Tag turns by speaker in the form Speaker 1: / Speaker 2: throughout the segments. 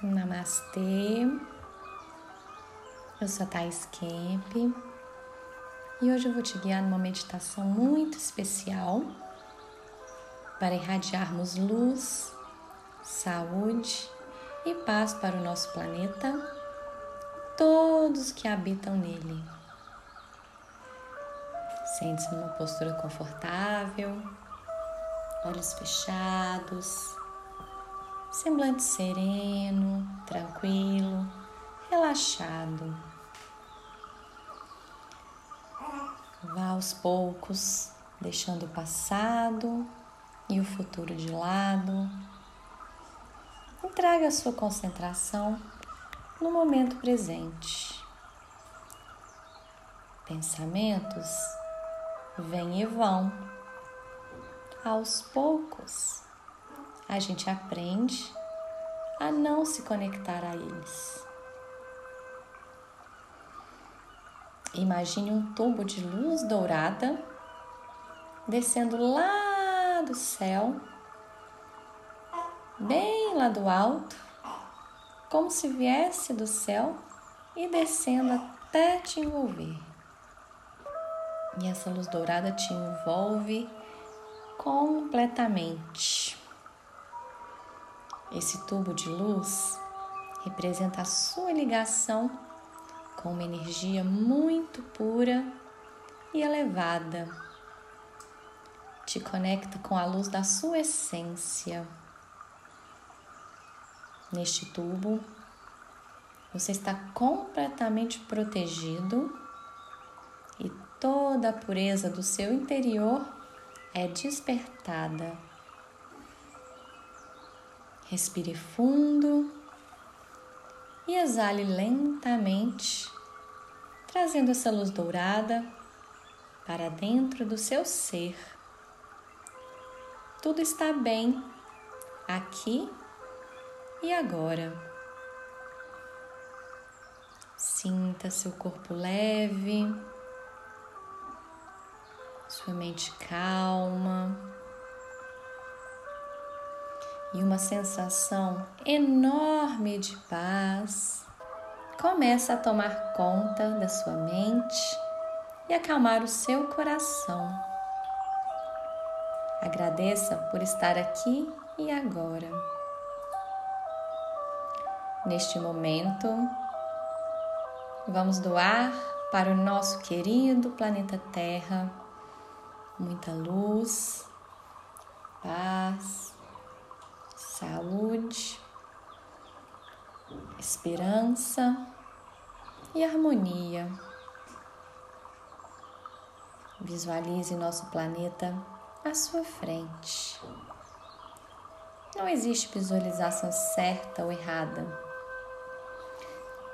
Speaker 1: Namastê, eu sou a Thais Kemp. E hoje eu vou te guiar numa meditação muito especial para irradiarmos luz, saúde e paz para o nosso planeta e todos que habitam nele. Sente-se numa postura confortável, olhos fechados semblante sereno, tranquilo, relaxado. Vá aos poucos, deixando o passado e o futuro de lado. Entregue a sua concentração no momento presente. Pensamentos vêm e vão. Aos poucos, a gente aprende a não se conectar a eles. Imagine um tubo de luz dourada descendo lá do céu, bem lá do alto, como se viesse do céu e descendo até te envolver. E essa luz dourada te envolve completamente. Esse tubo de luz representa a sua ligação com uma energia muito pura e elevada. Te conecta com a luz da sua essência. Neste tubo, você está completamente protegido e toda a pureza do seu interior é despertada. Respire fundo e exale lentamente, trazendo essa luz dourada para dentro do seu ser. Tudo está bem aqui e agora. Sinta seu corpo leve, sua mente calma e uma sensação enorme de paz começa a tomar conta da sua mente e acalmar o seu coração. Agradeça por estar aqui e agora. Neste momento, vamos doar para o nosso querido planeta Terra muita luz, paz saúde, esperança e harmonia. Visualize nosso planeta à sua frente. Não existe visualização certa ou errada.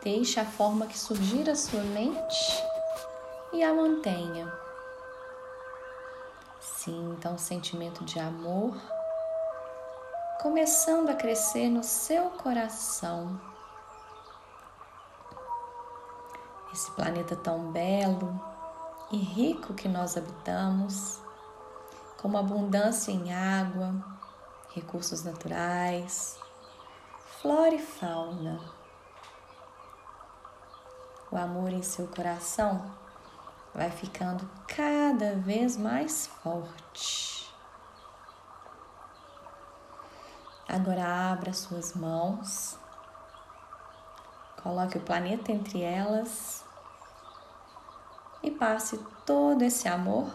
Speaker 1: Deixe a forma que surgir a sua mente e a mantenha. Sinta um sentimento de amor começando a crescer no seu coração. Esse planeta tão belo e rico que nós habitamos, com uma abundância em água, recursos naturais, flora e fauna. O amor em seu coração vai ficando cada vez mais forte. Agora abra suas mãos, coloque o planeta entre elas e passe todo esse amor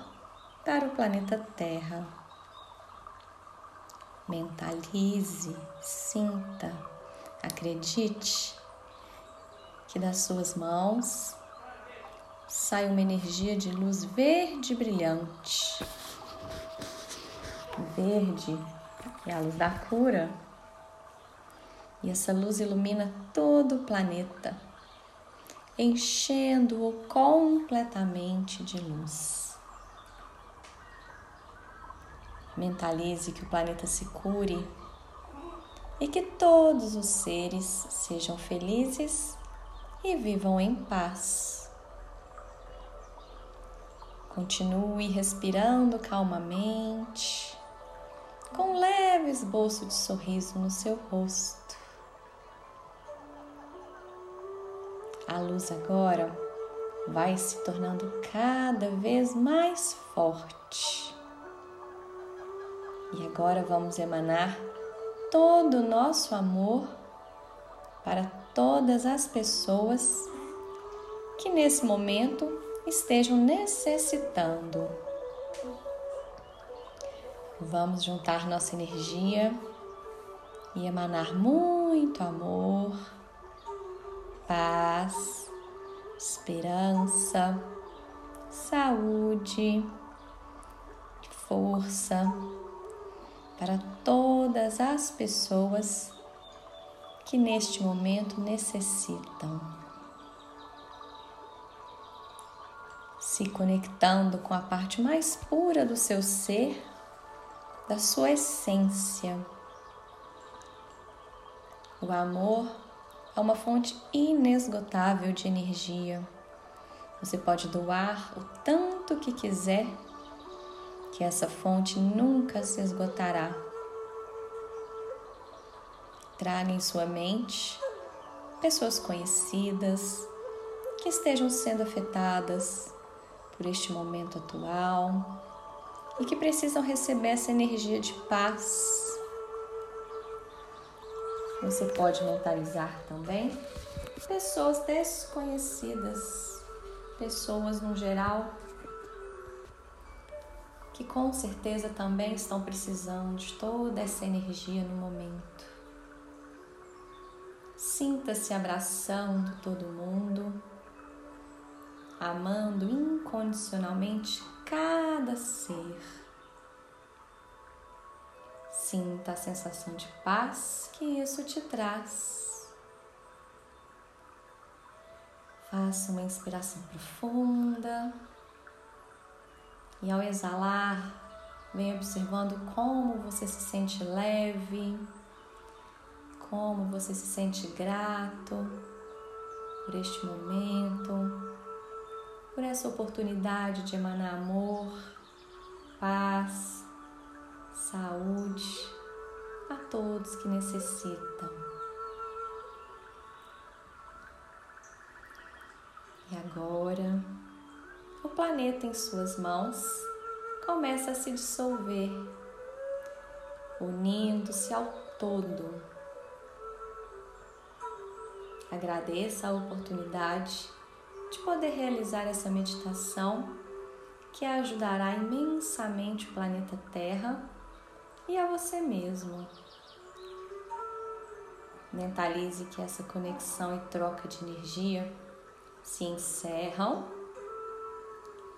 Speaker 1: para o planeta Terra. Mentalize, sinta, acredite que das suas mãos sai uma energia de luz verde brilhante. Verde é a luz da cura. E essa luz ilumina todo o planeta, enchendo-o completamente de luz. Mentalize que o planeta se cure e que todos os seres sejam felizes e vivam em paz. Continue respirando calmamente com um esboço de sorriso no seu rosto. A luz agora vai se tornando cada vez mais forte. E agora vamos emanar todo o nosso amor para todas as pessoas que nesse momento estejam necessitando. Vamos juntar nossa energia e emanar muito amor, paz, esperança, saúde, força para todas as pessoas que neste momento necessitam. Se conectando com a parte mais pura do seu ser da sua essência. O amor é uma fonte inesgotável de energia. Você pode doar o tanto que quiser, que essa fonte nunca se esgotará. Traga em sua mente pessoas conhecidas que estejam sendo afetadas por este momento atual e que precisam receber essa energia de paz. Você pode mentalizar também pessoas desconhecidas, pessoas no geral que com certeza também estão precisando de toda essa energia no momento. Sinta-se abraçando todo mundo, amando incondicionalmente cada ser. Sinta a sensação de paz que isso te traz. Faça uma inspiração profunda e ao exalar, venha observando como você se sente leve, como você se sente grato por este momento por essa oportunidade de emanar amor, paz, saúde a todos que necessitam. E agora, o planeta em suas mãos começa a se dissolver, unindo-se ao todo. Agradeça a oportunidade de poder realizar essa meditação que ajudará imensamente o planeta Terra e a você mesmo. Mentalize que essa conexão e troca de energia se encerram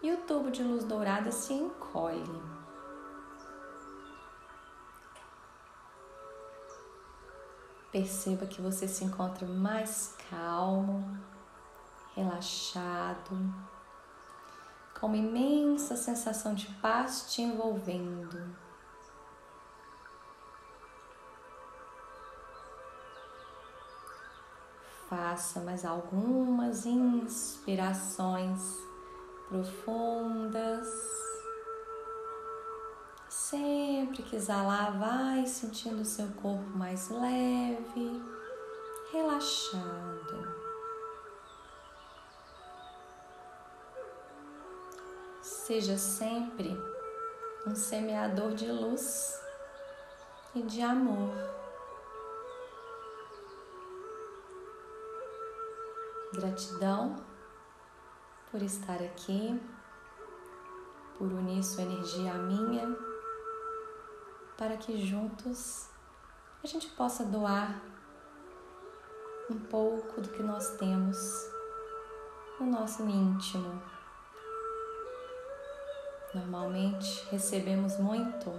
Speaker 1: e o tubo de luz dourada se encolhe. Perceba que você se encontra mais calmo, relaxado, com uma imensa sensação de paz te envolvendo. Faça mais algumas inspirações profundas. Sempre que exalar, vai sentindo seu corpo mais leve, relaxado. Seja sempre um semeador de luz e de amor. Gratidão por estar aqui, por unir sua energia à minha, para que juntos a gente possa doar um pouco do que nós temos no nosso íntimo. Normalmente recebemos muito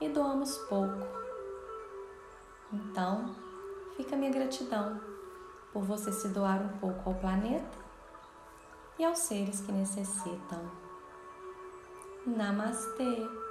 Speaker 1: e doamos pouco. Então, fica minha gratidão por você se doar um pouco ao planeta e aos seres que necessitam. Namastê!